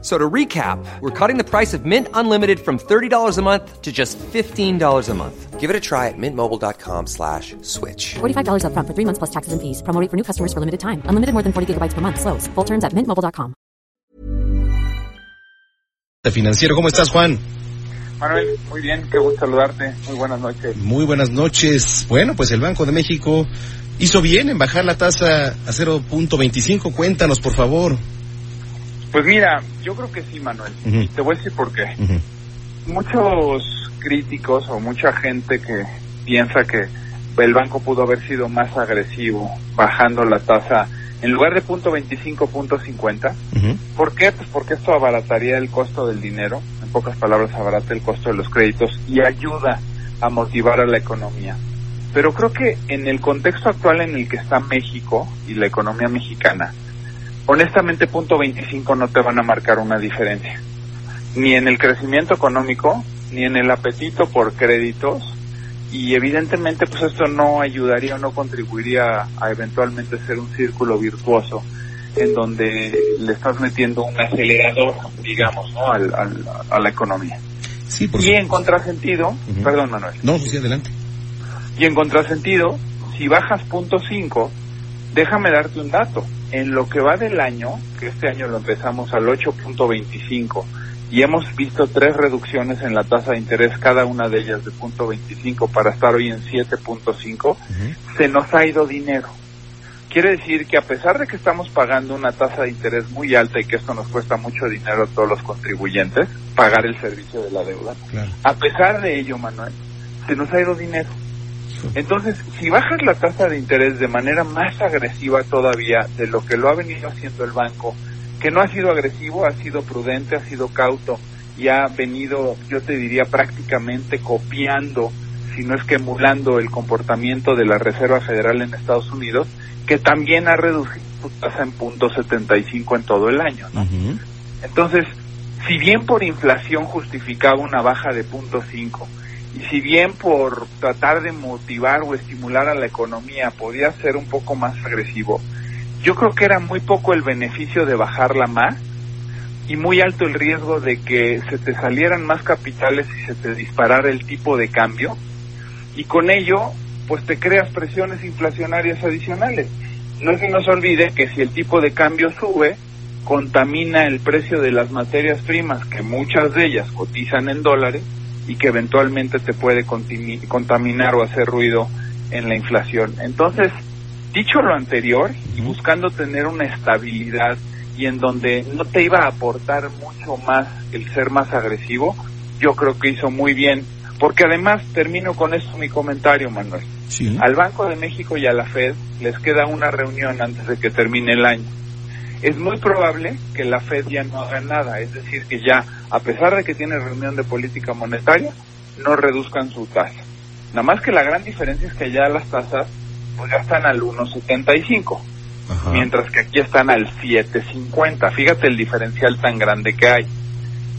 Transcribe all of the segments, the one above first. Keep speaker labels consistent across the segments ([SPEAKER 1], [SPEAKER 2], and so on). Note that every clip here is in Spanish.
[SPEAKER 1] So to recap, we're cutting the price of Mint Unlimited from $30 a month to just $15 a month.
[SPEAKER 2] Give it a try at mintmobile.com slash switch.
[SPEAKER 3] $45 upfront for three months plus taxes and fees. Promo rate for new customers for limited time. Unlimited more than 40 gigabytes per month. Slows. Full terms at mintmobile.com.
[SPEAKER 4] Financiero, ¿cómo estás, Juan?
[SPEAKER 5] Manuel, muy bien, qué gusto saludarte. Muy buenas noches.
[SPEAKER 4] Muy buenas noches. Bueno, pues el Banco de México hizo bien en bajar la tasa a 0.25. Cuéntanos, por favor.
[SPEAKER 5] Pues mira, yo creo que sí, Manuel.
[SPEAKER 4] Ujú.
[SPEAKER 5] Te voy a decir por qué. Muchos críticos o mucha gente que piensa que el banco pudo haber sido más agresivo bajando la tasa en lugar de punto 25, punto 50.
[SPEAKER 4] Ujú.
[SPEAKER 5] ¿Por qué? Pues porque esto abarataría el costo del dinero, en pocas palabras abarata el costo de los créditos y ayuda a motivar a la economía. Pero creo que en el contexto actual en el que está México y la economía mexicana, honestamente punto 25 no te van a marcar una diferencia. Ni en el crecimiento económico, ni en el apetito por créditos, y evidentemente pues esto no ayudaría o no contribuiría a eventualmente ser un círculo virtuoso en donde le estás metiendo un acelerador, digamos, ¿no? al, al- a la economía.
[SPEAKER 4] Sí, por
[SPEAKER 5] Y en contrasentido, perdón Manuel,
[SPEAKER 4] No, sí, adelante.
[SPEAKER 5] y en contrasentido, si bajas punto 5, déjame darte un dato. En lo que va del año, que este año lo empezamos al 8.25 y hemos visto tres reducciones en la tasa de interés, cada una de ellas de punto 25 para estar hoy en 7.5,
[SPEAKER 4] Ujú.
[SPEAKER 5] se nos ha ido dinero. Quiere decir que a pesar de que estamos pagando una tasa de interés muy alta y que esto nos cuesta mucho dinero a todos los contribuyentes, pagar el servicio de la deuda,
[SPEAKER 4] Claro.
[SPEAKER 5] a pesar de ello, Manuel, se nos ha ido dinero. Entonces, si bajas la tasa de interés de manera más agresiva todavía de lo que lo ha venido haciendo el banco, que no ha sido agresivo, ha sido prudente, ha sido cauto y ha venido, yo te diría, prácticamente copiando, si no es que emulando el comportamiento de la Reserva Federal en Estados Unidos, que también ha reducido su tasa en punto 75 en todo el año. ¿no? Entonces, si bien por inflación justificaba una baja de punto 5 y si bien por tratar de motivar o estimular a la economía podía ser un poco más agresivo, yo creo que era muy poco el beneficio de bajarla más y muy alto el riesgo de que se te salieran más capitales y se te disparara el tipo de cambio y con ello pues te creas presiones inflacionarias adicionales. No se nos olvide que si el tipo de cambio sube, contamina el precio de las materias primas, que muchas de ellas cotizan en dólares y que eventualmente te puede contaminar o hacer ruido en la inflación. Entonces, dicho lo anterior y buscando tener una estabilidad y en donde no te iba a aportar mucho más el ser más agresivo, yo creo que hizo muy bien. Porque además, termino con esto mi comentario, Manuel.
[SPEAKER 4] Sí.
[SPEAKER 5] Al Banco de México y a la Fed les queda una reunión antes de que termine el año. Es muy probable que la Fed ya no haga nada, es decir, que ya, a pesar de que tiene reunión de política monetaria, no reduzcan su tasa. Nada más que la gran diferencia es que ya las tasas pues ya están al 1.75,
[SPEAKER 4] Ajá.
[SPEAKER 5] mientras que aquí están al 7.50. Fíjate el diferencial tan grande que hay.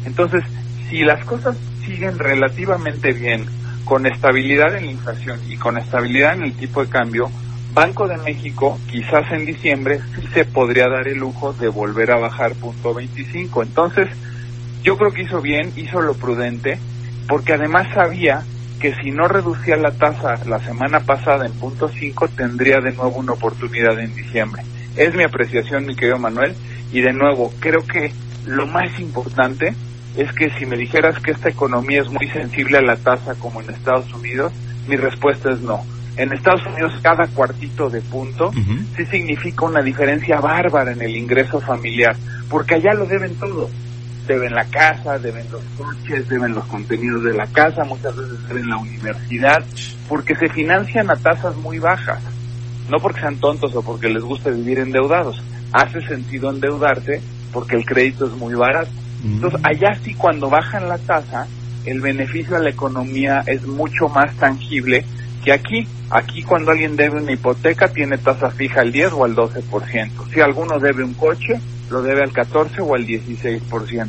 [SPEAKER 5] Entonces, si las cosas siguen relativamente bien, con estabilidad en la inflación y con estabilidad en el tipo de cambio, Banco de México quizás en diciembre sí se podría dar el lujo de volver a bajar punto 25. Entonces, yo creo que hizo bien, hizo lo prudente, porque además sabía que si no reducía la tasa la semana pasada en punto 5, tendría de nuevo una oportunidad en diciembre. Es mi apreciación, mi querido Manuel, y de nuevo, creo que lo más importante es que si me dijeras que esta economía es muy sensible a la tasa como en Estados Unidos, mi respuesta es no. En Estados Unidos cada cuartito de punto
[SPEAKER 4] Ujú.
[SPEAKER 5] sí significa una diferencia bárbara en el ingreso familiar, porque allá lo deben todo. Deben la casa, deben los coches, deben los contenidos de la casa, muchas veces deben la universidad, porque se financian a tasas muy bajas. No porque sean tontos o porque les guste vivir endeudados. Hace sentido endeudarse porque el crédito es muy barato. Entonces, allá sí cuando bajan la tasa, el beneficio a la economía es mucho más tangible que aquí. Aquí cuando alguien debe una hipoteca tiene tasa fija al 10 o al 12%. Si alguno debe un coche, lo debe al 14 o al 16%.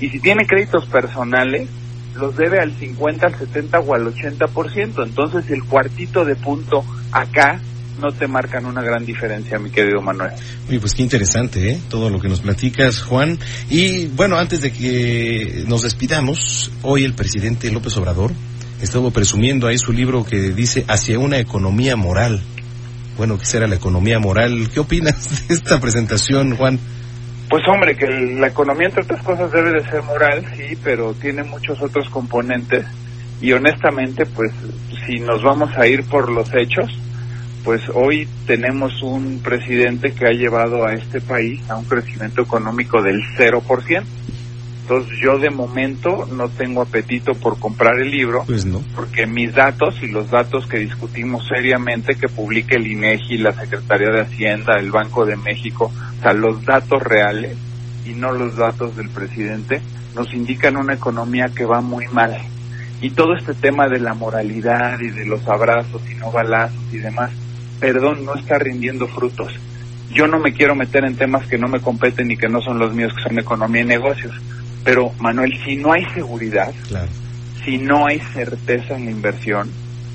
[SPEAKER 5] Y si tiene créditos personales, los debe al 50, al 70 o al 80%. Entonces el cuartito de punto acá no te marcan una gran diferencia, mi querido Manuel.
[SPEAKER 4] Oye, pues qué interesante, ¿eh? Todo lo que nos platicas, Juan. Y bueno, antes de que nos despidamos, hoy el presidente López Obrador estuvo presumiendo ahí su libro que dice Hacia una economía moral. Bueno, ¿qué será la economía moral? ¿Qué opinas de esta presentación, Juan?
[SPEAKER 5] Pues hombre, que la economía entre otras cosas debe de ser moral, sí, pero tiene muchos otros componentes y honestamente, pues si nos vamos a ir por los hechos, pues hoy tenemos un presidente que ha llevado a este país a un crecimiento económico del 0%. Entonces yo de momento no tengo apetito por comprar el libro,
[SPEAKER 4] pues no.
[SPEAKER 5] porque mis datos y los datos que discutimos seriamente que publique el INEGI, la Secretaría de Hacienda, el Banco de México, o sea, los datos reales y no los datos del presidente, nos indican una economía que va muy mal. Y todo este tema de la moralidad y de los abrazos y no balazos y demás, perdón, no está rindiendo frutos. Yo no me quiero meter en temas que no me competen y que no son los míos, que son economía y negocios. Pero, Manuel, si no hay seguridad,
[SPEAKER 4] Claro.
[SPEAKER 5] si no hay certeza en la inversión,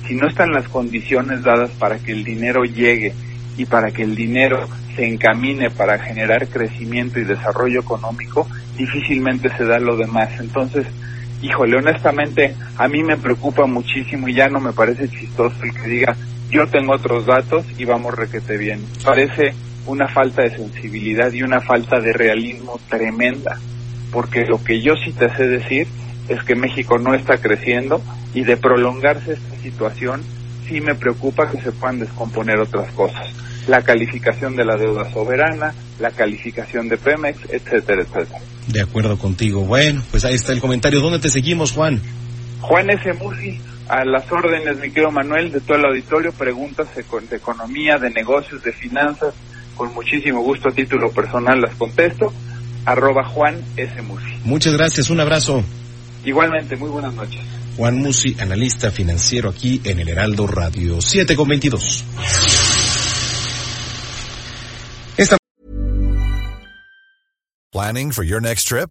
[SPEAKER 5] si no están las condiciones dadas para que el dinero llegue y para que el dinero se encamine para generar crecimiento y desarrollo económico, difícilmente se da lo demás. Entonces, híjole, honestamente, a mí me preocupa muchísimo y ya no me parece chistoso el que diga, yo tengo otros datos y vamos requete bien. Parece una falta de sensibilidad y una falta de realismo tremenda, porque lo que yo sí te sé decir es que México no está creciendo y de prolongarse esta situación sí me preocupa que se puedan descomponer otras cosas. La calificación de la deuda soberana, la calificación de Pemex, etcétera, etcétera.
[SPEAKER 4] De acuerdo contigo. Bueno, pues ahí está el comentario. ¿Dónde te seguimos, Juan?
[SPEAKER 5] Juan S. Musi, a las órdenes, mi querido Manuel, de todo el auditorio, preguntas de economía, de negocios, de finanzas, con muchísimo gusto a título personal las contesto, arroba Juan S. Musi.
[SPEAKER 4] Muchas gracias. Un abrazo.
[SPEAKER 5] Igualmente, muy buenas noches.
[SPEAKER 4] Juan Musi, analista financiero aquí en el Heraldo Radio 7 con 22. Esta
[SPEAKER 6] Planning for your next trip?